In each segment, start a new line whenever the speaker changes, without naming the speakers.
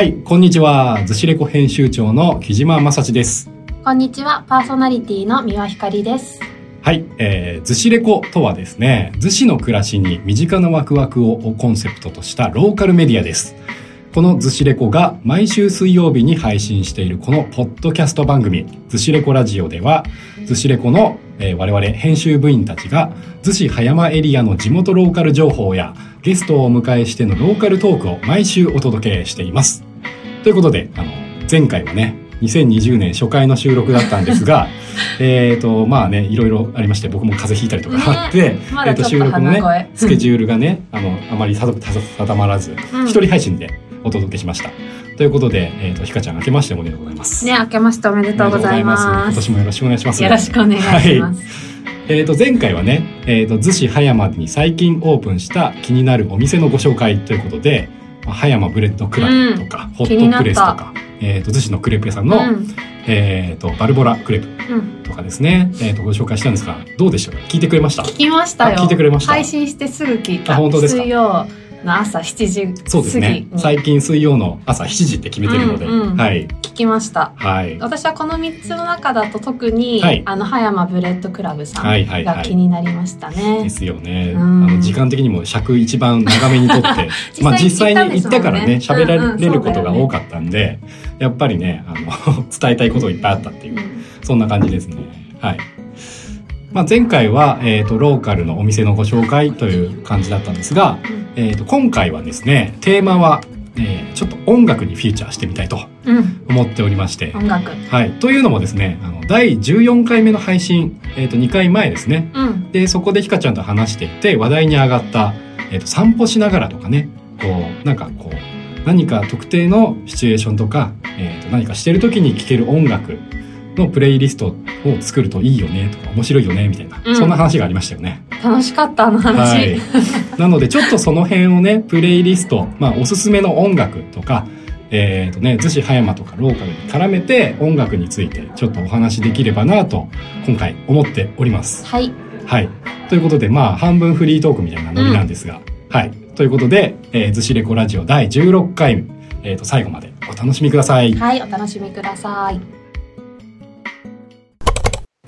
はい、こんにちは。ずしレコ編集長の木島正史です。
こんにちは、パーソナリティの三輪ひかりです。
はい、えー、ずしレコとはですね、逗子の暮らしに身近なワクワクをコンセプトとしたローカルメディアです。このずしレコが毎週水曜日に配信しているこのポッドキャスト番組、ずしレコラジオでは、ずしレコの、えー我々編集部員たちが、逗子葉山エリアの地元ローカル情報や、ゲストをお迎えしてのローカルトークを毎週お届けしています。ということで、あの、前回はね、2020年初回の収録だったんですが、えっと、まあね、いろいろありまして、僕も風邪ひいたりとかあって、えっと、
まだちょっと
収録のねスケジュールがね、あの、あまり定まらず、
うん
一人配信でお届けしました。ということで、えっと、ひかちゃん、明けましておめでとうございます。
ね、明けましておめでとうございま
今
す。
年もよろしくお願いします。
よろしくお願いします。
えー、と前回はね、えー、と逗子葉山に最近オープンした気になるお店のご紹介ということで、まあ葉山ブレッドクラブとか、ホットプレスとか、えー、と逗子のクレープ屋さんの、
うん、
えー、とバルボラクレープ
うん、
とかですね、えー、とご紹介したんですがどうでしょう？聞いてくれました？
聞きましたよ。
あ聞いてくれました。
配信してすぐ聞いた。
あ本当ですか？
の朝7時過ぎに
そうですね。最近水曜の朝7時って決めてるので、
うんうん
はい。
聞きました。
はい。
私はこの3つの中だと特に、
はい。
あの葉山ブレッドクラブさ
はいはいはい。
んが気になりましたね。
ですよね、
うん。
あの時間的にも尺一番長めにとって。
実際
まあ実際に行ったからね。喋られることが
うんうん。そうだよね
多かったんで、やっぱりねあの 伝えたいことがいっぱいあったっていう。
うん。
そんな感じですね。はい。まあ、前回は、えっ、と、ローカルのお店のご紹介という感じだったんですが、えっ、と、今回はですね、テーマは、えーちょっと音楽にフィーチャーしてみたいと
うん、
思っておりまして、
音楽。
はい。というのもですね、あの、第14回目の配信、えっ、と、2回前ですね。
うん、
で、そこでひかちゃんと話していて、話題に上がった、えっ、と、散歩しながらとかね、こう、なんかこう、何か特定のシチュエーションとか、えっ、と、何かしてる時に聴ける音楽のプレイリストを作るといいよねとか、面白いよね、みたいな、
うん
そんな話がありましたよね。
楽しかったあの話。
はい。なので、ちょっとその辺をね、プレイリスト、まあ、おすすめの音楽とか、えっ、とね、逗子葉山とかローカルに絡めて音楽についてちょっとお話できればなと、今回思っております。
はい。
はい。ということで、まあ、半分フリートークみたいなノリなんですが、はい。ということで、えー、ずしレコラジオ第16回、えっ、と、最後までお楽しみください。
はい、お楽しみください。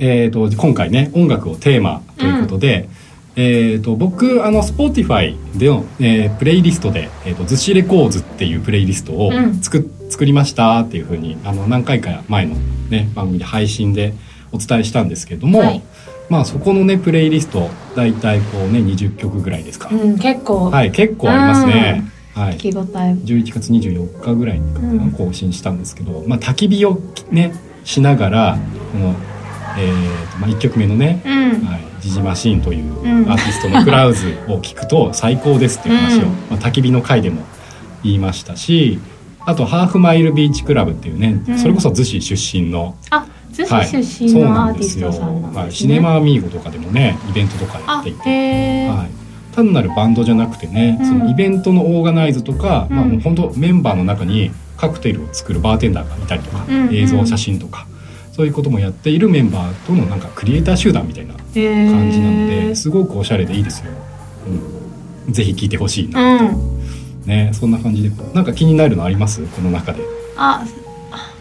えっ、と、今回ね、音楽をテーマということで、えっ、と、僕、あの、 Spotify での、えープレイリストで、えっ、と、ずしレコーズっていうプレイリストを
うん
作,、作りましたっていうふうに、あの、何回か前のね、番組で配信でお伝えしたんですけども、
はい
まあ、そこのね、プレイリスト、だいたいこうね、20曲ぐらいですか。
うん、結構、
はい、結構ありますね。はい。
聞き応え。
11月24日ぐらいに更新したんですけど、まあ焚き火をねしながらこのえーとまあ1曲目のね
うん。
はい、ジジマシーンという
うん。
アーティストのクラウズを聞くと最高ですっていう話を、
うん。
まあ、焚き火の回でも言いましたしあとハーフマイルビーチクラブっていうね、
うん。
それこそ逗子出身の、
あ、逗
はい
子出身のアーティストさんなんですね。
はい、シネマアミーゴとかでもねイベントとかや
あ
ってい、て。はい、単なるバンドじゃなくてね、
うん。
そのイベントのオーガナイズとか、
うん。
まあ、もう本当メンバーの中にカクテルを作るバーテンダーがいたりとか、
うん。
映像写真とかそういうこともやっているメンバーとのなんかクリエイター集団みたいな感じなのですごくおしゃれでいいですよ。うん、ぜひ聞いてほしいな、
うん。
ねそんな感じでなんか気になるのあります？この中で。
あ、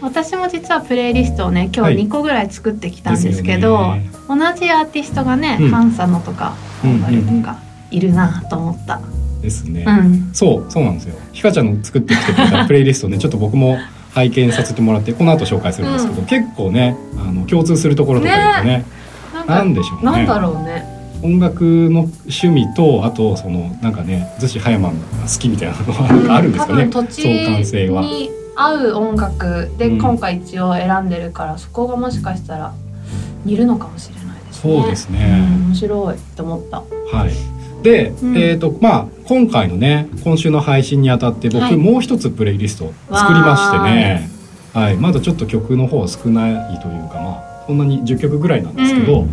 私も実はプレイリストをね、今
はい
日2個ぐらい作ってきたんですけど、
ですよね
同じアーティストがね、
うん
ハンサノとか、
うん
バルとかいるなと思った。
ですね。
うん。
そうそうなんですよひかちゃんの作ってきてくれたプレイリストねちょっと僕も拝見させてもらってこの後紹介するんですけど、
う
結構ねあの共通するところとか言うとね
なん
なんでしょうね
なんだろうね。
音楽の趣味とあとそのなんかね逗子葉山が好きみたいなのがなんかあるんですかね、
多分土地
相関性は。
に合う音楽で
うん
今回一応選んでるから、そこがもしかしたら似るのかもしれないですね。
そうですね
うん面白いって思った。
はいで、
うん。
えっ、とまあ今回のね今週の配信にあたって僕、
はい。
もう一つプレイリストを作りましてね。はい。まだちょっと曲の方は少ないというかまあそんなに10曲ぐらいなんですけど、
う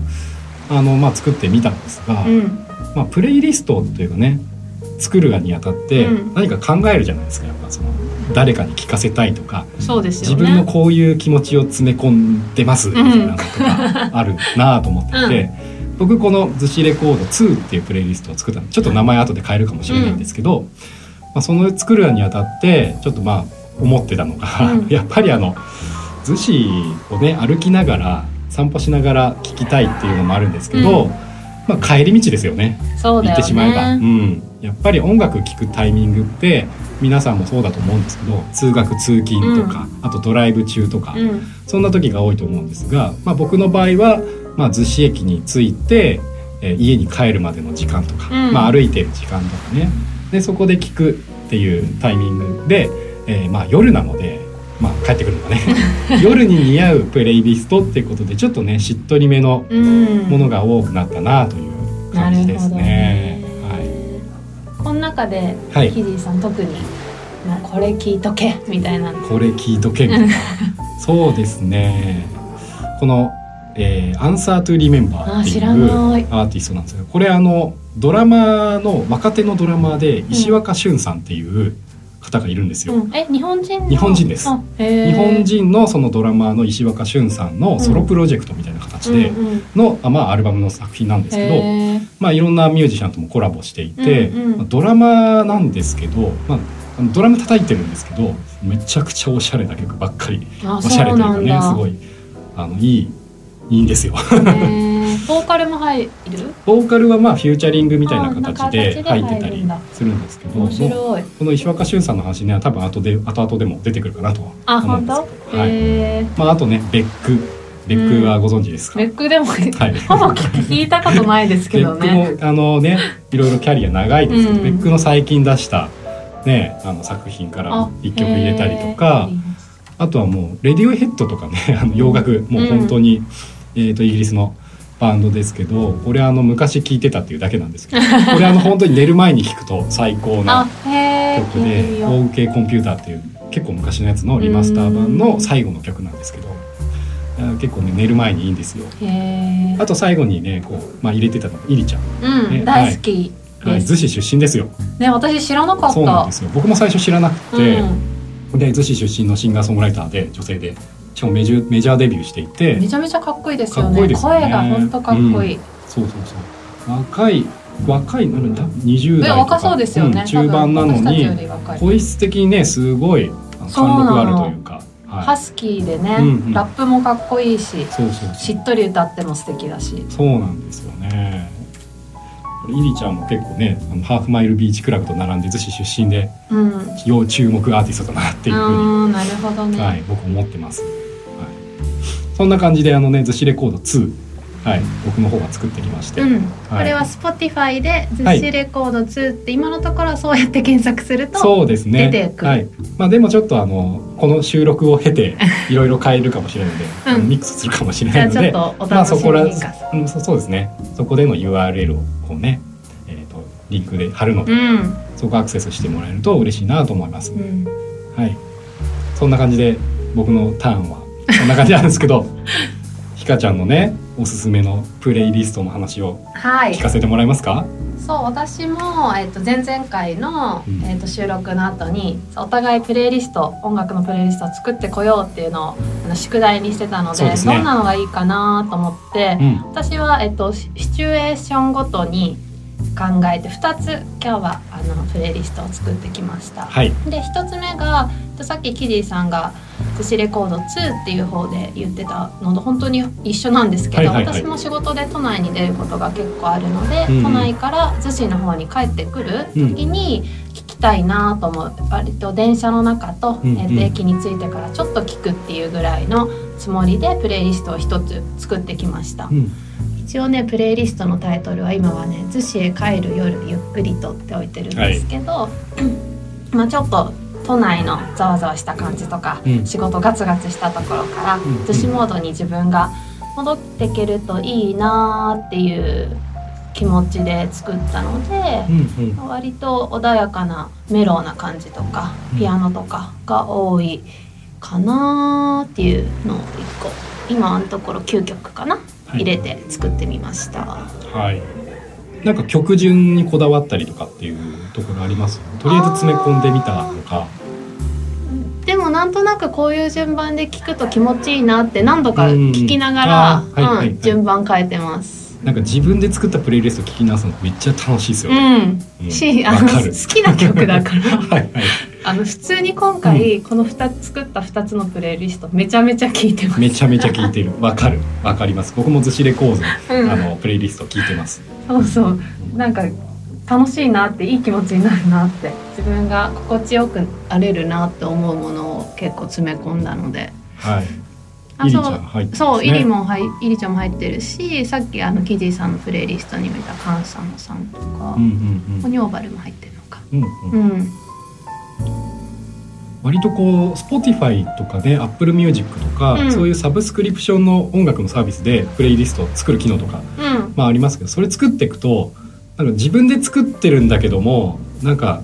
あのまあ作ってみたんですが、
うん。
まあプレイリストというかね作るがにあたって
うん。
何か考えるじゃないですかやっぱその誰かに聞かせたいとか
そうですよね。
自分のこういう気持ちを詰め込んでますみたいなのとかあるなと思っていて、僕この「逗子レコード2」っていうプレイリストを作ったのちょっと名前後で変えるかもしれないんですけど、まあ、その作るにあたってちょっとまあ思ってたのが、
うん。
やっぱりあの逗子をね歩きながら散歩しながら聞きたいっていうのもあるんですけど、
うん。
まあ、帰り道ですよね。
そうね。
てしまえば、うん、やっぱり音楽聴くタイミングって皆さんもそうだと思うんですけど通学通勤とか、あとドライブ中とか、
うん。
そんな時が多いと思うんですが、まあ、僕の場合は、まあ、逗子駅に着いて、えー家に帰るまでの時間とか、
うん。
まあ、歩いてる時間とかね。でそこで聞くっていうタイミングで、えーまあ、夜なので、まあ、帰ってくるのがね。夜に似合うプレイリストっていうことでちょっとねしっとりめの
うん。
ものが多くなったなという感じですね。
ね。
はい。
この中で、
はい。
キジーさん特にこれ聞いとけみたいな。の
これ聞いとけ。みたいな そうですね。この、えー「Answer to Remember」っていう
あ知らない。
アーティストなんですけどこれあのドラマの若手のドラマーで石若俊さんっていう方がいるんですよ、
うん、え日本人の？
日本人です。日本人のそのドラマーの石若俊さんのソロプロジェクトみたいな形で
うんうん。
まあ、アルバムの作品なんですけど、まあ、いろんなミュージシャンともコラボしていて、
うんうん。
まあドラマなんですけど、まあ、ドラム叩いてるんですけどめちゃくちゃおしゃれな曲ばっかり
あ
おしゃれというかねすごいあのいいいいんですよ。
ボーカルも入る？
ボーカルはまあフューチャリングみたいな形
あ
で入ってたりするんですけど
面白い。
この石若俊さんの話ね多分後で後々でも出てくるかなとは
あ
思うんですけど、はい。
へ
まあ、あとねベック。ベックはご存知ですか、
ーレックでも
はい。
ほぼ聞いたことないですけど
ベッ
ね
クもあのねいろいろキャリア長いですけど、
うん。
ベックの最近出したねあの作品から一曲入れたりとかあとはもうレディオヘッドとかねあの洋楽もう本当に、えー、とイギリスのバンドですけどこれあの昔聴いてたっていうだけなんですけど これあの本当に寝る前に聴くと最高
あ
な曲で「OK コンピューター」っていう結構昔のやつのリマスター版の最後の曲なんですけど結構ね寝る前にいいんですよ。あと最後にねこう、まあ、入れてたのがイリちゃん、
うん、
ね
大好き。
はい、逗子出身ですよ。
ね私知らなかった。
そうなんですよ。僕も最初知らなくて、
うん、
で逗子出身のシンガーソングライターで女性でしかもメジュメジャーデビューしていて。
めちゃめちゃかっこいいですよね。
ね。
声が本当かっこいい、
そうそうそう。若い若いなのに多分20代とか。
え若そうですよね、
ん中盤なのに声質的にねすごい貫禄があるというか、はい、
ハスキーでね、
うんうん。
ラップもかっこいいししっとり歌っても素敵だし。
そうなんですよね。イリちゃんも結構ねあのハーフマイルビーチクラブと並んで逗子出身で
うん。
要注目アーティストだなっていうふうに。
うんなるほどね、
はい、僕思ってます。はい、そんな感じであのね、逗子レコード2、はい、僕の方が作ってきまして、
うん、
はい。
これは Spotify で「
はい。
ズシレコード2」って今のところはそうやって検索すると
そうですね。
出てくる。
はい。まあでもちょっとあのこの収録を経ていろいろ変えるかもしれないので、
うん。
ミックスするかもしれないので、まあそこら、うん、そそうですね。そこでの URL をこうね、えっ、とリンクで貼るので、
うん、
そこアクセスしてもらえると嬉しいなと思います。
うん、
はい。そんな感じで僕のターンはこんな感じなんですけど、ひかちゃんのねおすすめのプレイリストの話を
はい
聞かせてもらえますか？
そう私も、えっと前々回の、
うん
えっと収録の後にお互いプレイリスト音楽のプレイリストを作ってこようっていうのをあの宿題にしてたので
ね
どんなのがいいかなと思って、
うん。
私は、えっと、シシチュエーションごとに考えて2つ今日はあのプレイリストを作ってきました。
はい。
で1つ目がえっとさっきキディさんが「寿司レコード2」っていう方で言ってたのと本当に一緒なんですけど、
はいはいはい。
私も仕事で都内に出ることが結構あるので、
うん。うん
都内から逗子の方に帰ってくる時に聞きたいなと思う割と電車の中と,、
うんうん。
え駅に着いてからちょっと聞くっていうぐらいのつもりでプレイリストを1つ作ってきました。
うん。
一応ねプレイリストのタイトルは今はね「逗子へ帰る夜ゆっくりと」って置いてるんですけど、まあちょっと都内のざわざわした感じとか、
うん
仕事ガツガツしたところから
んうん
逗子モードに自分が戻っていけるといいなーっていう気持ちで作ったので
う、んうん。
割と穏やかなメローな感じとか
うん
ピアノとかが多いかなーっていうのを一個今のところ9曲かな、
はい
入れて作ってみました。
はい。なんか曲順にこだわったりとかっていうところあります？とりあえず詰め込んでみたのか。
なんとなくこういう順番で聞くと気持ちいいなって何度か
うん。
聞きなが
あ
ら、順番変えてます。
なんか自分で作ったプレイリスト聞き直すのめっちゃ楽しいですよ
う
ね。
ん。
うん。
し、あの好きな曲だから。
はいはい。
あの普通に今回この2つ作った2つのプレイリストめちゃめちゃ聞いてます。
めちゃめちゃ聞いてる。わかる。わかります。僕もずしレコーズあのプレイリスト聞いてます。
そうそう。なんか楽しいなっていい気持ちになるなって。自分が心地よく荒れるなって思うものを結構詰め込んだので。
はい。
あそう。そうイリも入イリちゃんも入ってるしさっきあのキジーさんのプレイリストにもいたカンサムさんとか
うんうん
オニョーバルも入ってるのか。
うんうん。うん
うん
割とこう Spotify とかね Apple Music とか、
うん。
そういうサブスクリプションの音楽のサービスでプレイリストを作る機能とか、
うん。
まあ、ありますけどそれ作っていくとなんか自分で作ってるんだけどもなんか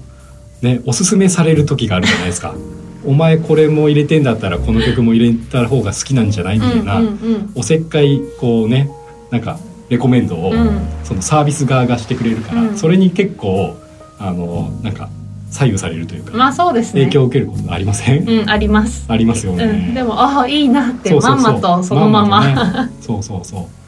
ねおすすめされる時があるじゃないですか。お前これも入れてんだったらこの曲も入れた方が好きなんじゃないみたいな、
うんうん
おせっかいこうねなんかレコメンドを、
うん。
そのサービス側がしてくれるから、
うん。
それに結構あのなんか左右されるというか、
まあそうですね。
影響を受けることありません、
うんあります。
ありますよね、
うん、でもああいいなってまんまとそのまま。
ね。そうそうそう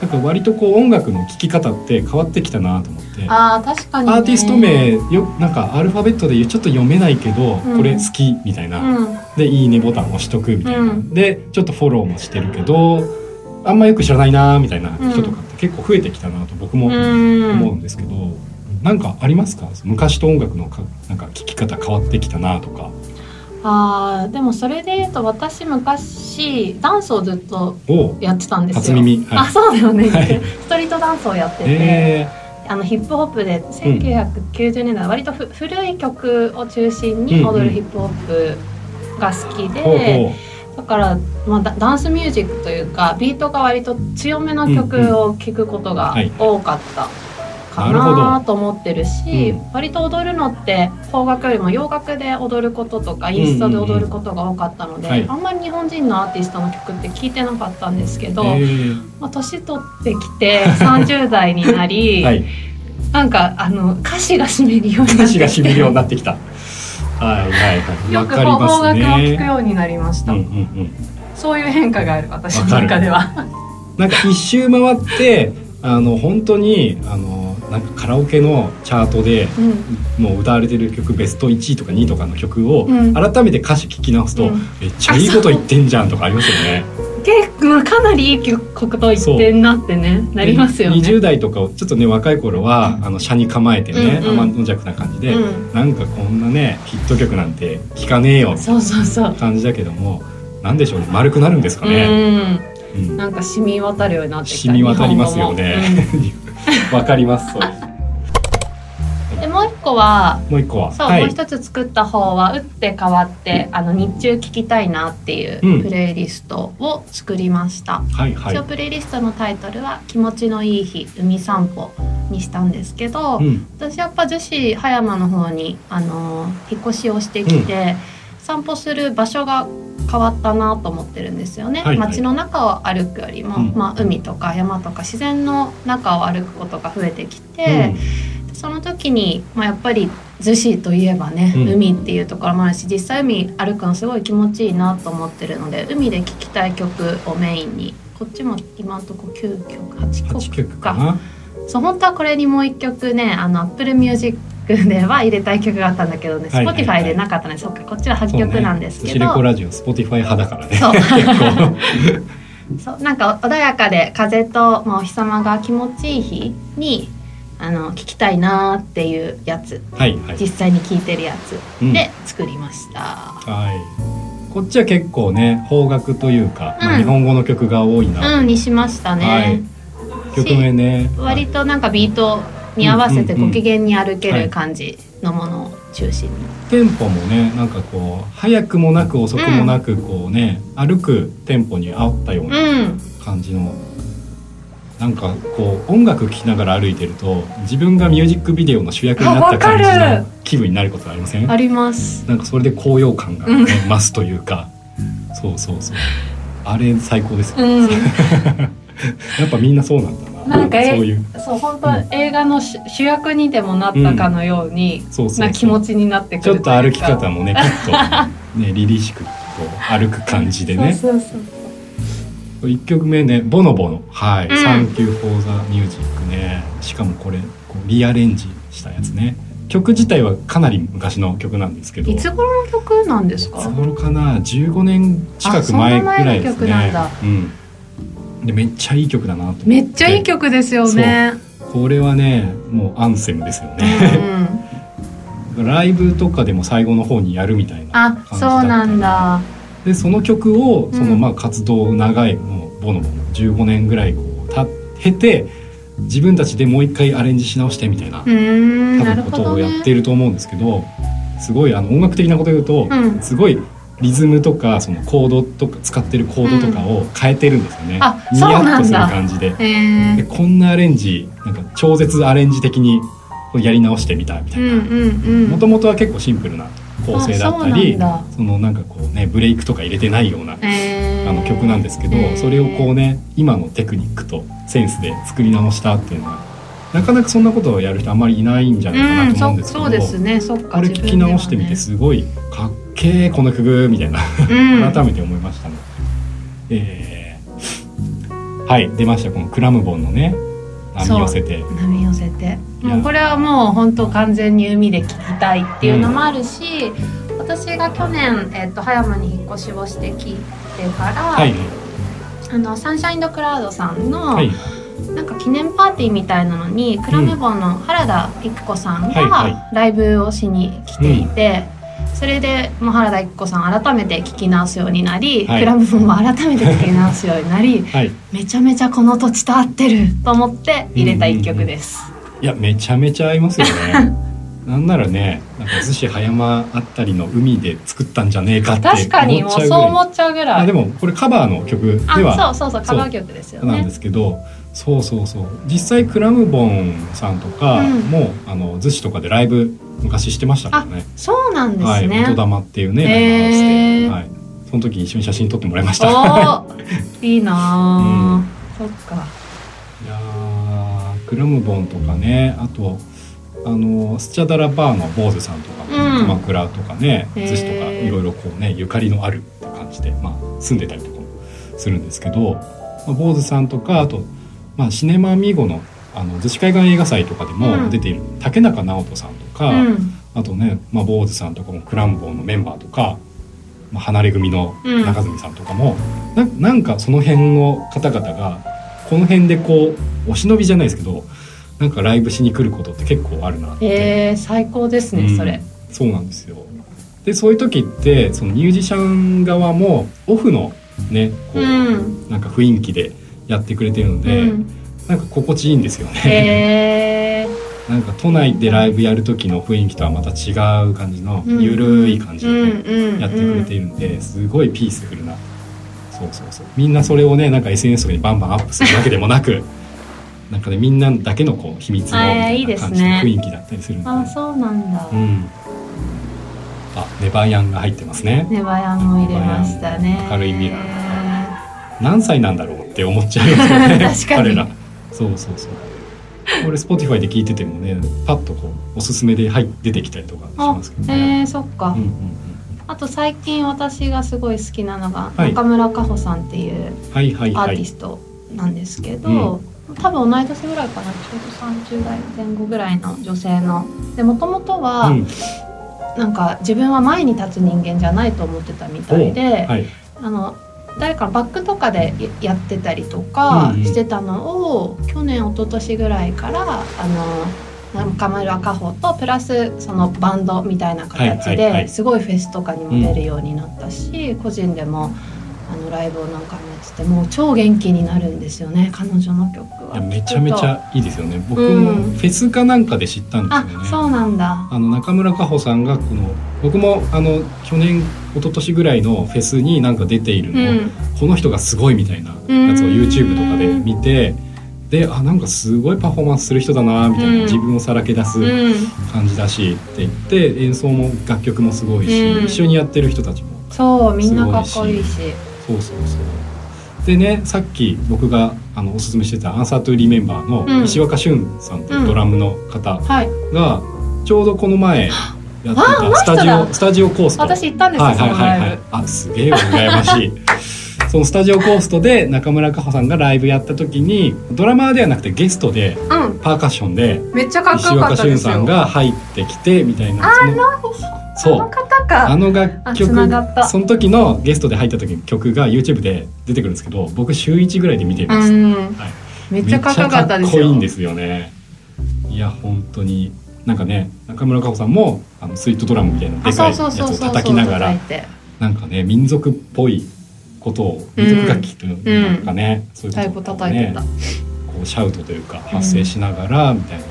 なんか割とこう音楽の聴き方って変わってきたなと思って。
ああ確かに、ね、
アーティスト名よなんかアルファベットでちょっと読めないけど、
うん。
これ好きみたいな、
うん。
で「いいね」ボタン押しとくみたいな、
うん。
でちょっとフォローもしてるけどあんまよく知らないなみたいな人とかって結構増えてきたなと僕も
うん。
思うんですけど、なんかありますか？昔と音楽のかなんか聴き方変わってきたなとか
あーでもそれで言うと私昔ダンスをずっと
を
やってたんですよ。
はい。
あそうだよね、
はい。
ストリートダンスをやってて、
え
あのヒップホップで1990年代、割とふ古い曲を中心に踊るヒップホップが好きで、
ー、ほうほ
だから、まあ、ダダンスミュージックというかビートが割と強めの曲を聴くことが
はい。
多かった。か
なるほど
なと思ってるし、
うん。
割と踊るのって邦楽よりも洋楽で踊ることとかインストで踊ることが多かったので、
はい。
あんまり日本人のアーティストの曲って聴いてなかったんですけど、
うえー。
まあ、年取ってきて 30代になり、
はい。
なんかあの歌詞がしみるようになってきて。
歌詞がしみるようになってきた。はいはいはい。
よく邦楽を聴く
ね
ようになりました、
うんうんうん。
そういう変化がある私の中では。
なんか一周回ってあの本当にあのなんかカラオケのチャートで
うん
もう歌われてる曲ベスト1位とか2位とかの曲を
うん
改めて歌詞聞き直すと、
うん
めっちゃいいこと言ってんじゃんとかありますよね。
結構かなりいい曲と言ってんなってねなりますよね。
20代とかをちょっとね若い頃はあの車に構えてね、
うんうん
天の弱な感じで、
うん
なんかこんなねヒット曲なんて聞かねえよ
そうそうそう
な。感じだけどもなんでしょうね丸くなるんですかね。うん
うん、なんか染み渡るようになってきた。
染み渡りますよね。わかりますそれ。
でもう一個は。
もう一個は。
そう、
はい
もう一つ作った方は打って変わってあの日中聴きたいなっていう
うん
プレイリストを作りました、
はいはい
一応。プレイリストのタイトルは「気持ちのいい日海散歩」にしたんですけど、
うん
私やっぱ逗子葉山の方に、あのー引っ越しをしてきて、散歩する場所が変わったなと思ってるんですよね、
はいはい。
街の中を歩くよりも、
うん。
まあ、海とか山とか自然の中を歩くことが増えてきて、その時に、まあ、やっぱり逗子といえばね、
うん。
海っていうところもあるし実際海歩くのすごい気持ちいいなと思ってるので海で聴きたい曲をメインにこっちも今のとこ9曲8
8
曲か。そう本当はこれにもう一曲ねあの Apple Music では入れたい曲があったんだけどね、
はいはいはい
Spotify でなかったねそっかこっちは8曲なんですけ
シレコ
ど
ラジオ Spotify 派だからね。
そう。そう なんか穏やかで風と、まあ、お日様が気持ちいい日にあの聴きたいなーっていうやつ
はいはい。
実際に聴いてるやつ
うん
で作りました。
はい。こっちは結構ね邦楽というか、まあ
うん
日本語の曲が多いな。
うんにしましたね。
はい曲名ね。
割となんかビートに合わせて
うんうんうん。
ご機嫌に歩け
はい
る感じのものを中心に。
テンポもねなんかこう早くもなく遅くもなくこうね、歩くテンポに合ったよう
う
なん。感じの。なんかこう音楽聴きながら歩いてると自分がミュージックビデオの主役になった感じの気分になることありません？
あります。
なんかそれで高揚感が、増すというか。そうそうそう。あれ最高ですよ、
うん。
やっぱみんなそうなんだな
なんかえ
そういう。
そう本当、映画の主主役にでもなったかのように、
そうそうそう。
な気持ちになってく
ちょ
る
っと歩き方
も
もねきっとね凛々しくこう歩く感じでね。
そうそうそう。
1曲目ねボノボノ。はい「
うん。
Thank you for the music ね」しかもこれこうリアレンジしたやつね。曲自体はかなり昔の曲なんですけど。
いつ頃の曲なんですか？
いつ頃かな？15年近く前ぐらいですね。
だ。
うん、でめっちゃいい曲だなと
めっちゃいい曲ですよね。
これはねもうアンセムですよ
うん
ね、
うん。
ライブとかでも最後の方にやるみたいな
あ
感じだった
そうなんだ。
でその曲をその
うん。
まあ活動長いもうボノボノ15年ぐらいこうた経て自分たちでもう一回アレンジし直してみたいな多分ことをや
ね
っていると思うんですけどすごいあの音楽的なこと言うと、
うん。
すごいリズムとかそのコードとか使ってるコードとかを変えてるんですよね、
うなんだ。
ヤッとする感じで。
えー。
でこんなアレンジなんか超絶アレンジ的にやり直してみたみたいな。もともとは結構シンプルな構成だったり
あ
そのなんかこうねブレイクとか入れてないような
えー。
あの曲なんですけど、
えー
それをこうね今のテクニックとセンスで作り直したっていうのはなかなかそんなことをやる人あんまりいないんじゃないかなと思うんですけど、
うん、そそうですね。そっか
これ聞き直してみてすごいかっけえこの曲みたいな。
うん。
改めて思いましたね。えーはい出ましたこのクラムボンのね波寄せて。
波寄せて。もうこれはもう本当完全に海で聴きたいっていうのもあるし、私が去年、えっと葉山に引っ越しをしてきてから、
はい。
あのサンシャインドクラウドさんの、
はい
なんか記念パーティーみたいなのにクラムボンの原田育子さんがライブをしに来ていて、それでもう原田育子さん改めて聴き直すようになり、
はい。
クラムボンも改めて聴き直すようになり
はい。
めちゃめちゃこの土地と合ってると思って入れた一曲です。
いやめちゃめちゃ合いますよね。なんならねなんか逗子葉山あたりの海で作ったんじゃねえかって
確かにもうそう思っちゃうぐらい。
でもこれカバーの曲では
あそうそうそうカバー曲ですよね。
なんで。すけどそうそうそう。実際クラムボンさんとか
うん。
も、あの逗子とかでライブ昔してましたからね。
そうなんです
はい、
ね。
音玉っていうねライブハウスで、はい、その時一緒に写真撮ってもらいました。い
いいなー、そっか。
やークラムボンとかねあとあのスチャダラバーの坊主さんとかも、
うん。
鎌倉とかね逗子とかいろいろこうねゆかりのあるって感じで、まあ、住んでたりとかもするんですけど、まあ、坊主さんとかあと、まあ、シネマミゴのあの逗子海岸映画祭とかで
うん
も出ている竹中直人さんとか、
うん。
あとね、まあ、坊主さんとかもクランボーのメンバーとか、まあ、離れ組の中住さんとかも、ななんかその辺の方々がこの辺でこうお忍びじゃないですけどなんかライブしに来ることって結構あるなって、
えー、最高ですね、
うん
それ。
そうなんですよでそういう時ってそのミュージシャン側もオフのねこう、
うん。
なんか雰囲気でやってくれてるので、
うん、
なんか心地いいんですよね。
えー、
なんか都内でライブやる時の雰囲気とはまた違う感じの
うん
ゆるい感じでやってくれているのですごいピースフルな。そうそうそう。みんなそれをねなんか SNS とかにバンバンアップするわけでもなく なんかねみんなだけのこう秘密の感じの
ね
雰囲気だったりするんで、
あ、そうなんだ。
うん。あネバヤンが入ってますね。
ネバヤンも入れましたね。
明るい未来何歳なんだろうって思っちゃいますよね。彼ら。そうそうそう。これ Spotify で聞いててもねパッとこうおすすめで、はい、出てきたりとかし
あ
ますけど、ね。
えー、そっか。
うんうんうん。
あと最近私がすごい好きなのが、
はい。
中村佳穂さんっていうアー
はい
ティストなんですけど、多分同い年ぐらいかなちょうど30代前後ぐらいの女性の。でもともとは、
うん。
なんか自分は前に立つ人間じゃないと思ってたみたいで、
はい。
あの誰かバックとかでやってたりとか
うんうん。
してたのを、去年一昨年ぐらいからあの中村佳穂とプラスそのバンドみたいな形ですごいフェスとかにも出るようになったし、個人でもあのライブを何回もやっててもう超元気になるんですよね彼女の曲は。
めちゃめちゃいいですよね。僕
うん。
もフェスかなんかで知ったん
あ
ですよね、
そうなんだ。
あの中村佳穂さんがこの僕もあの去年一昨年ぐらいのフェスになんか出ている
う
のを、
ん、
この人がすごいみたいなやつを
うん。
YouTube とかで見てであなんかすごいパフォーマンスする人だなみたいな、
うん。
自分をさらけ出す
うん、
感じだしって言って演奏も楽曲もすごいし、
うん。
一緒にやってる人たちも
そうみんなかっこいいし。
そうそうそう。でねさっき僕があのおすすめしてた「アンサートゥリメンバー」
うん。
の石若俊さんというドラムの方
はい、
がちょうどこの前やってたスタジオスタジオコースト。
私行ったんですよ、
はいはいはいはい。あすげえ羨ましい。そのスタジオコーストで中村佳穂さんがライブやった時にドラマーではなくてゲストで
うん。
パーカッションで
めっちゃかっこよか
石岡俊
ったですよ。
さんが入ってきてみたいな。
あ
そう。
方か。
あの楽
あ
曲その時のゲストで入った時の曲が YouTube で出てくるんですけど僕週1ぐらいで見ています、
うん。
はい。
めっちゃかっこよかったですよ。
いいんですよね。いや本当になんかね中村佳穂さんもあのスイートドラムみたいなで
あ
かいやつを叩きながらなんかね民族っぽいことを民族楽器というなんかね、そういうことをねこうシャウトというか発声しながらみたいな、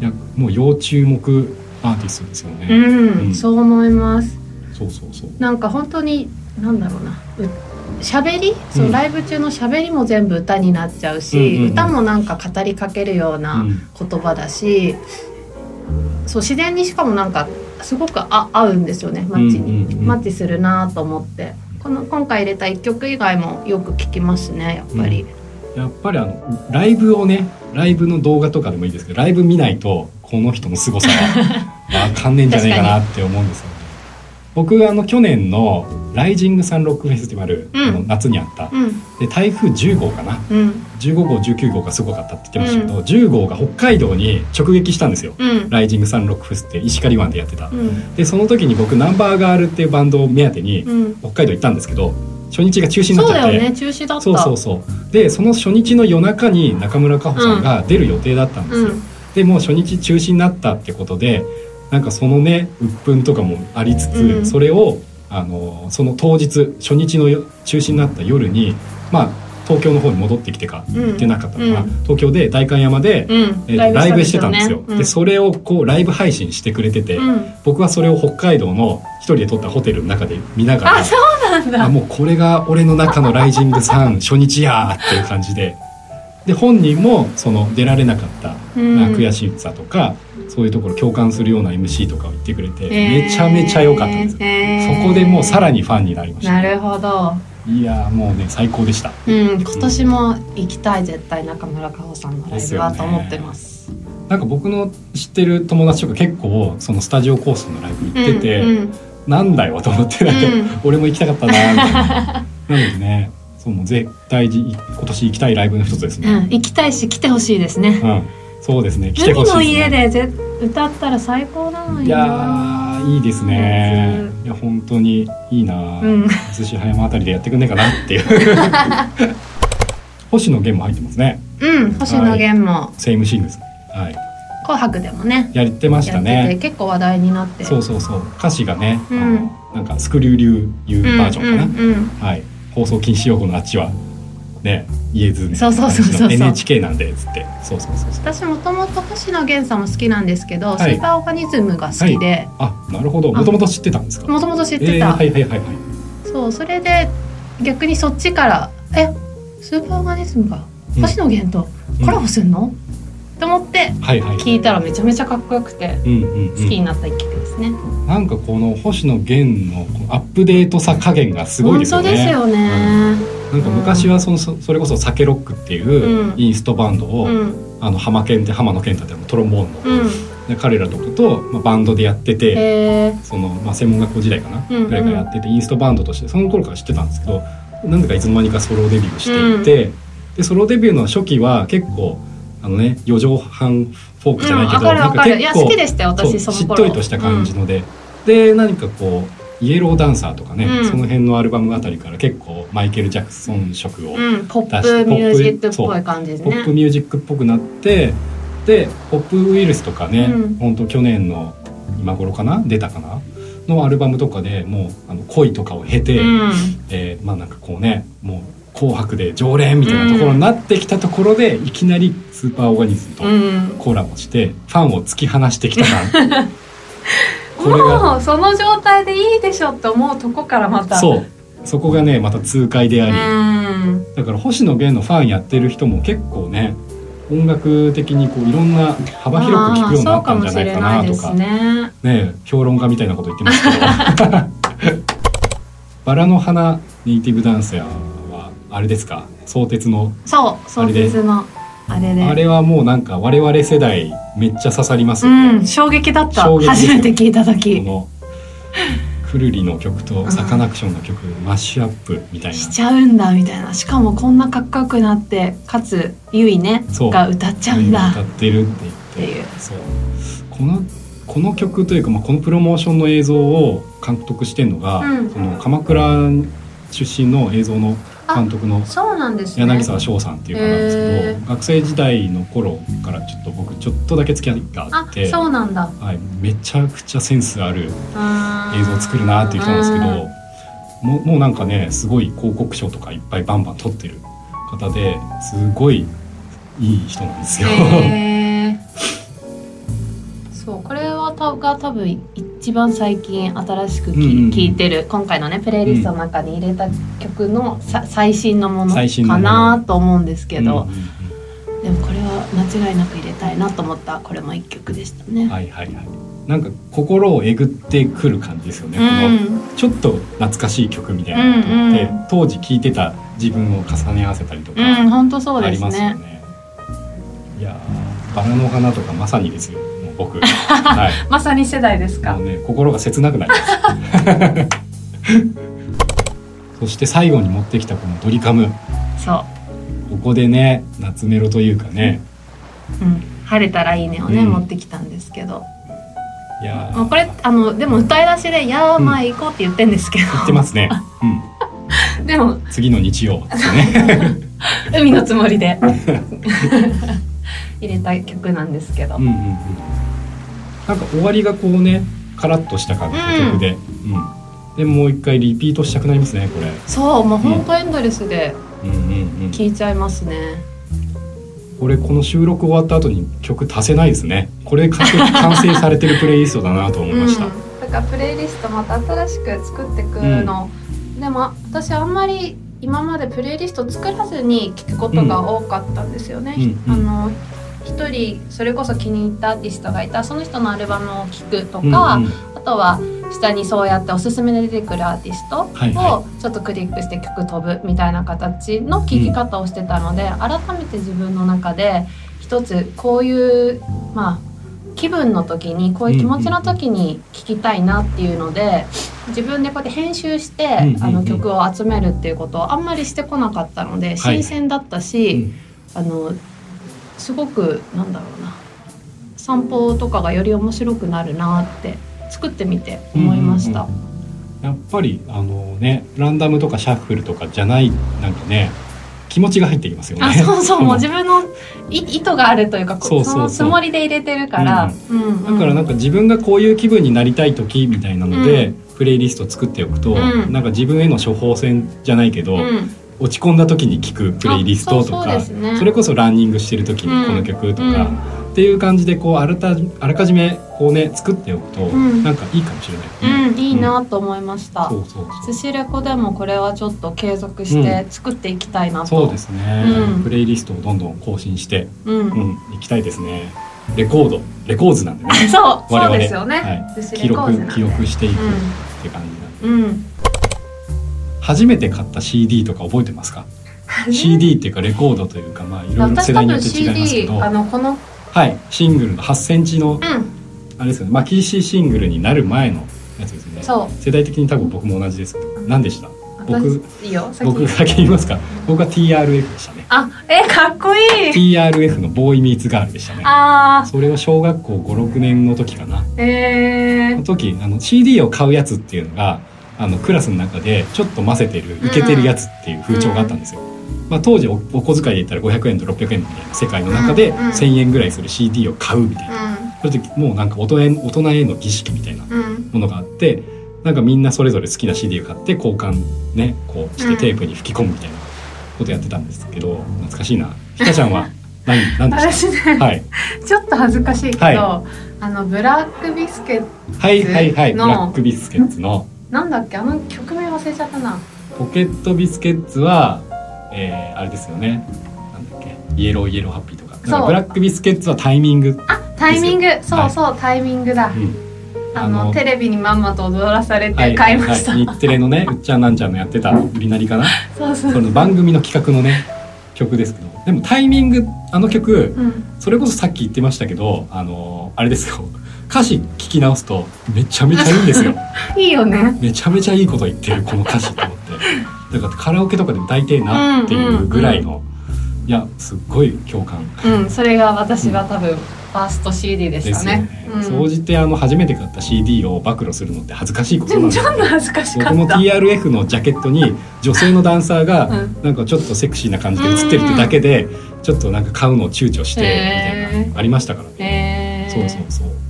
いやもう要注目アーティストですよね、
うん、
うん。
そう思います。
そうそうそう。
なんか本当になんだろうな。う喋り？そ
うん。
のライブ中の喋りも全部歌になっちゃうし、
うんうんうん。
歌もなんか語りかけるよう
う
なん。言葉だし、そう自然にしかもなんかすごくあ合うんですよね。マッチに、
うんうんうん。
マッチするなと思って。この今回入れた1曲以外もよく聞きますねやっぱり、
やっぱりあのライブをねライブの動画とかでもいいですけどライブ見ないとこの人の凄さはわかんねえんじゃないかなって思うんですよね。僕あの去年のライジングサンロックフェスティバル、
うん。
あの夏にあった。
うん。
で台風10号かな。
うん。
15号19号がすごかったって言ってましたけど、10号が北海道に直撃したんですよ。
うん。
ライジングサンロックフェスって石狩湾でやってた。
うん。
でその時に僕ナンバーガールっていうバンドを目当てに
うん。
北海道行ったんですけど初日が中止になっちゃって。
そうだよね中止だった。
そうそうそう。でその初日の夜中に中村佳穂さんが出る予定だったんですよ、
うん
でもう初日中止になったってことでなんかそのね鬱憤とかもありつつ、
うん。
それをあのその当日初日のよ中止になった夜にまあ東京の方に戻ってきてか
うん。
行ってなかったのかな、
うん。
東京で代官山で、
うん。
えーとライブしてたんですよ、
うん。
でそれをこうライブ配信してくれてて、
うん。
僕はそれを北海道の一人で撮ったホテルの中で見ながら
あそうなんだ。
あもうこれが俺の中の「ライジングさん初日や!」っていう感じでで本人もその出られなかった、
うん。
まあ悔しさとかそういうところ共感するような MC とかを言ってくれて、めちゃめちゃ良かったです、
へー。
そこでもうさらにファンになりました、
なるほど。
いやーもうね最高でした。
うん、今年も行きたい絶対中村佳穂さんのライブはと思ってます。
なんか僕の知ってる友達とか結構そのスタジオコースのライブ行ってて、
うん。うん
なんだよと思ってなんか、
うん
俺も行きたかったなみたいななのでねそうもう絶対今年行きたいライブの一つですね、
うん、行きたいし来てほしいですね。
うん、そうですね。来てほ
海
しいです、ね。
の家でぜ歌ったら最高なのに
いやーいいですね
う。
いや本当にいいな。
うん
寿司葉山あたりでやってくんねえかなっていう。星野源も入ってますね。
うん、星野源も
セイムシングス。はい。
紅白でもね、
やってましたね。
結構話題になって。
そうそうそう。歌詞がね、
うん
なんかスクリュー流いう
うん
バージョンかな。
うんうん
はい。放送禁止用語のあっちはね言えずね。
そうそうそうそうそう
NHK なんでつって。そうそうそうそう。
私もともと星野源さんも好きなんですけど、
はい
スーパーオーガニズムが好きで、
あなるほど。もともと知ってたんですか？
もともと知っ
えー、
てた、
はいはいはいはい。
そうそれで逆にそっちからえスーパーオーガニズムが
うん
星野源とコラボすんの、と思って。聞いたらめちゃめちゃかっこよくて
うんうんうん、
好きになった一曲ですね。
なんかこの星野源のアップデートさ加減がすごいですよね。
本当ですよね。
なんか昔はそのそそれこそサケロックっていう
うん
インストバンドを、
うん
あの浜健って浜野健太ってトロンボーンの、
うん。
で彼らとかと、まあ、バンドでやってて。そのまあ、専門学校時代かな、
うんうん
ぐらいからやっててインストバンドとしてその頃から知ってたんですけどなんでかいつの間にかソロデビューしていて、でソロデビューの初期は結構あのね四畳半フォークじゃないけど、
うんわかるわかる。いや好きでした私。
しっとりとした感じので、で何かこうイエローダンサーとかね、
うん
その辺のアルバムあたりから結構マイケル・ジャクソン色を、
うん、うん、ポップミュージックっぽい感じです
ポップ
ね。
ミュージックっぽくなってでポップウイルスとかね、
うん
本当去年の今頃かな出たかなのアルバムとかでもうあの恋とかを経て、
うん。
えーまあなんかこうねもう「紅白」で常連みたいなところになってきたところで、いきなりスーパーオーガニズムと
うん。
コラボしてファンを突き放してきた感 これが
もうその状態でいいでしょって思うとこからまた。
そうそこがねまた痛快であり、
うん。
だから星野源のファンやってる人も結構ね音楽的にこういろんな幅広く聞くようになったんじゃないかなとか
ね。
ね評論家みたいなこと言ってますけどバラの花ネイティブダンサーはあれですか？相鉄の？
そう、相鉄のあれで。
あれはもうなんか我々世代めっちゃ刺さります
う
よね、
ん、衝撃だった。初めて聞いた
こ
時。
のフルリの曲とサカナクションの曲、マッシュアップみたいな。
しちゃうんだみたいな。しかもこんなかっこよくなってかつゆいね
そう。
が歌っちゃうんだ。
歌ってるって言って。そう。このこの曲というか、まあ、このプロモーションの映像を監督してるのが、
うん。
その鎌倉出身の映像の監督の
そうなんですね。
柳沢翔さんっていう方なんです
へ
けど学生時代の頃からちょっと僕ちょっとだけ付き合いがあ
あ
って
そうなんだ。
はい、めちゃくちゃセンスある映
映
像を作るなっていう人なんですけどもうもうなんかねすごい広告賞とかいっぱいバンバン撮ってる方ですごいいい人なんですよ。
が多分一番最近新しくき、
うん
いてる今回のねプレイリストの中に入れた曲のさ最新のものか
の
なと思うんですけど、
うんうん
でもこれは間違いなく入れたいなと思ったこれも一曲でしたね。
うんはいはいはい。なんか心をえぐってくる感じですよね。
う
この
ん、
ちょっと懐かしい曲みたいなのって、
うんうん
当時聴いてた自分を重ね合わせたりとか
うん、本当そうですね。
ますよね。いやーバラの花とかまさにですよ。僕。はい。
まさに世代ですか。
もう。ね心が切なくなります。そして最後に持ってきたこのドリカム。
そ
ここでね夏メロというかね。
う、うん、晴れたらいいねをね、
うん。
持ってきたんですけど、
いやー。
もうこれあのでも歌い出しで「やーまあ行こう」って言ってんですけど、
言ってますね、う
でも。
ん、次の日曜ですね。
海のつもりで。入れた曲なんですけど、
うんうんうんなんか終わりがこうねカラッとした感じの曲で、うん。でもう一回リピートしたくなりますねこれ。
そうもうほんとエンドレスで
うん。うんうん
聴いちゃいますね、
これこの収録終わった後に曲足せないですね。これ完成されてるプレイリストだなと思いました、
うん、だからプレイリストまた新しく作ってくの、でも私あんまり今までプレイリスト作らずに聴くことが多かったんですよね、
うん。うん。
あの一人それこそ気に入ったアーティストがいたその人のアルバムを聴くとか、
うんうん。
あとは下にそうやっておすすめで出てくるアーティスト
はいは
をちょっとクリックして曲飛ぶみたいな形の聴き方をしてたので、改めて自分の中で一つこういうまあ気分の時にこういう気持ちの時に聴きたいなっていうので自分でこうやって編集して
うんうんうん。
あの曲を集めるっていうことをあんまりしてこなかったので
はい。
新鮮だったし、
うん。
あのすごくなんだろうな。散歩とかがより面白くなるなって作ってみて思いました。
うんうんうん。やっぱりあのねランダムとかシャッフルとかじゃないなんかね気持ちが入ってきますよね。
あそうそうもう自分のい意図があるというかこ
そうそうそう。
のつもりで入れてるから、うんうん。
だからなんか自分がこういう気分になりたい時みたいなので、プレイリスト作っておくと、
うん。
なんか自分への処方箋じゃないけど、
うん
落ち込んだ時に聴くプレイリストとか
ですね。
それこそランニングしてる時にこの曲とか、
うん。
っていう感じでこうあらたあらかじめこうね作っておくと、
ん。
なんかいいかもしれない、
うん、いいなと思いました。
そうそうそう。
寿司レコでもこれはちょっと継続して作っていきたいなと。
そうですね、
うん。
プレイリストをどんどん更新して、
うん。
うん、いきたいですね。レコード。レコーズなんでね。
そう、
我々。
そうですよね。
はい。記録記録していくって感じなんで、
うん。うん。
初めて買った CD とか覚えてますか？CD っていうかレコードというかまあいろいろ世代によって違いますけど。
あのこの
はいシングルの8センチの
うん。
あれですよね。まあ PC シングルになる前のやつですよね。
そう。
世代的に多分僕も同じですけど。何でした？僕
私いいよ。先
僕先言いますか？僕は TRF でしたね。
あえかっこいい。
TRF のボーイミーツガールでしたね。
あ
それは小学校56年の時かな。
ーえー、
その時あの CD を買うやつっていうのがあのクラスの中でちょっと混ぜてるイケてるやつっていう風潮があったんですよ、まあ、当時おお小遣いで言ったら500円と600円みたいな世界の中で
うん。うん。
1,000円ぐらいする CD を買うみたいな、それでもうなんか大人へ大人への儀式みたいなものがあってなんかみんなそれぞれ好きな CD を買って交換ねこうしてテープに吹き込むみたいなことやってたんですけど懐かしいな。ひかちゃんは何 何でし
私ね、
たはい。
ちょっと恥ずかしいけど、
はい。
あのブラックビスケット
はいはいはい。ブラックビスケッツの
なんだっけ？あの曲名忘れちゃったな。
ポケットビスケッツは、えー、あれですよね。なんだっけ？イエローイエローハッピーとかブラックビスケッツはタイミング、
あタイミング。そうそう、タイミングだ。
うん、
あのテレビにまんまと踊らされ
はい。
て買いました、
はい。日テレのねうっちゃんなんちゃんのやってた売りなりかな？
そうそう。
その番組の企画のね曲ですけど。でもタイミングあの曲
うん。
それこそさっき言ってましたけどあのあれですよ歌詞聞き直すとめちゃめちゃいいんですよ。
いいよね。
めちゃめちゃいいこと言ってるこの歌詞と思って。だからカラオケとかで歌いてえなっていうぐらいの、いやすっごい共感。
うんそれが私は多分、ファースト CD でし
ですよ
たね。
ね。
うん。
総じてあの初めて買った CD を暴露するのって恥ずかしいことなんですよ
っと恥ずかしか
僕も。TRF のジャケットに女性のダンサーが
うん。
なんかちょっとセクシーな感じで写ってるってだけでちょっとなんか買うのを躊躇してみたいなのありましたからね。
えー、
そうそうそう。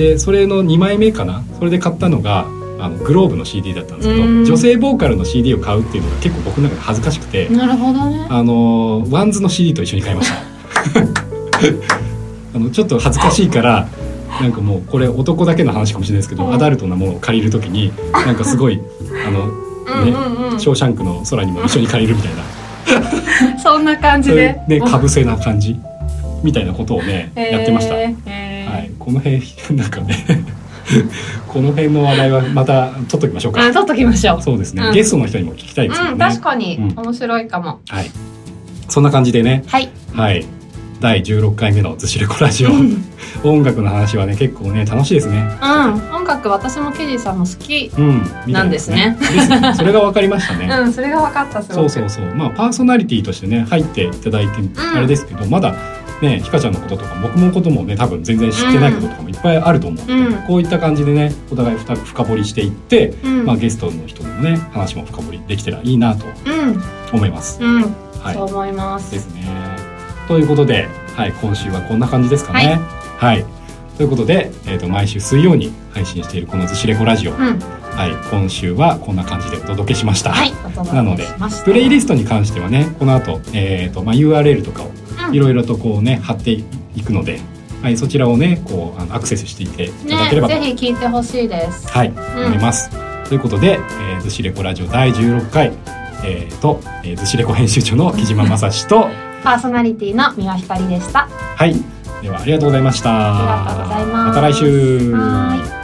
でそれの2枚目かな？それで買ったのがあのグローブの CD だったんですけど
うん。
女性ボーカルの CD を買うっていうのが結構僕の中で恥ずかしくて
なるほどね。
あのワンズの CD と一緒に買いました。あのちょっと恥ずかしいからなんかもうこれ男だけの話かもしれないですけど、
うん。
アダルトなものを借りるときになんかすごいあの
うんうんうん。
ショーシャンクの空にも一緒に借りるみたいな。
そんな感じで。
う。ねかぶせな感じみたいなことをね、
へー。
やってました、は
へー。
い、この辺なんかね この辺の話題はまた取っときましょうか。
うん、取っときましょう。
そうですね、
うん。
ゲストの人にも聞きたいですよね、
うん、確かに、
うん。
面白いかも。
はい。そんな感じでね。
はい。
はい。第16回目の「ずしレコラジオ」
うん、
音楽の話はね結構ね楽しいですね。
音楽私もケジさんも好き。
うん。
なんですね。
ですね。それが分かりましたね、
うん、それが分かった。
そうそうそう。まあパーソナリティとしてね入っていただいてあれですけど、まだねひかちゃんのこととか僕のこともね多分全然知ってないこととかもいっぱいあると思うので、
うん
こういった感じでねお互い深深掘りしていって、
うん、
まあ、ゲストの人のね話も深掘りできたらいいなと
うん、
思います。
うん、
はい
そう思います。
ですね。ということで、はい、今週はこんな感じですかね。はい。ということで、えっ、と毎週水曜に配信しているこのずしレコラジオ、
うん、
はい、今週はこんな感じでお届けしました。
はい、
なのでプレイリストに関してはね、この後、えっ、とまあ URL とかを
うん
いろいろとこうね貼っていくので、はい、そちらをねこうあのアクセスしていていただければと、
ね、ぜひ聞いてほしいです。
はい、思います。ということで、えー、ずしレコラジオ第16回。えー、と、えー、ずしレコ編集長の木島正史と、
パーソナリティの三輪ひかりでした。
はい。ではありがとうございました。
ありがとうございます
また来週。
はーい。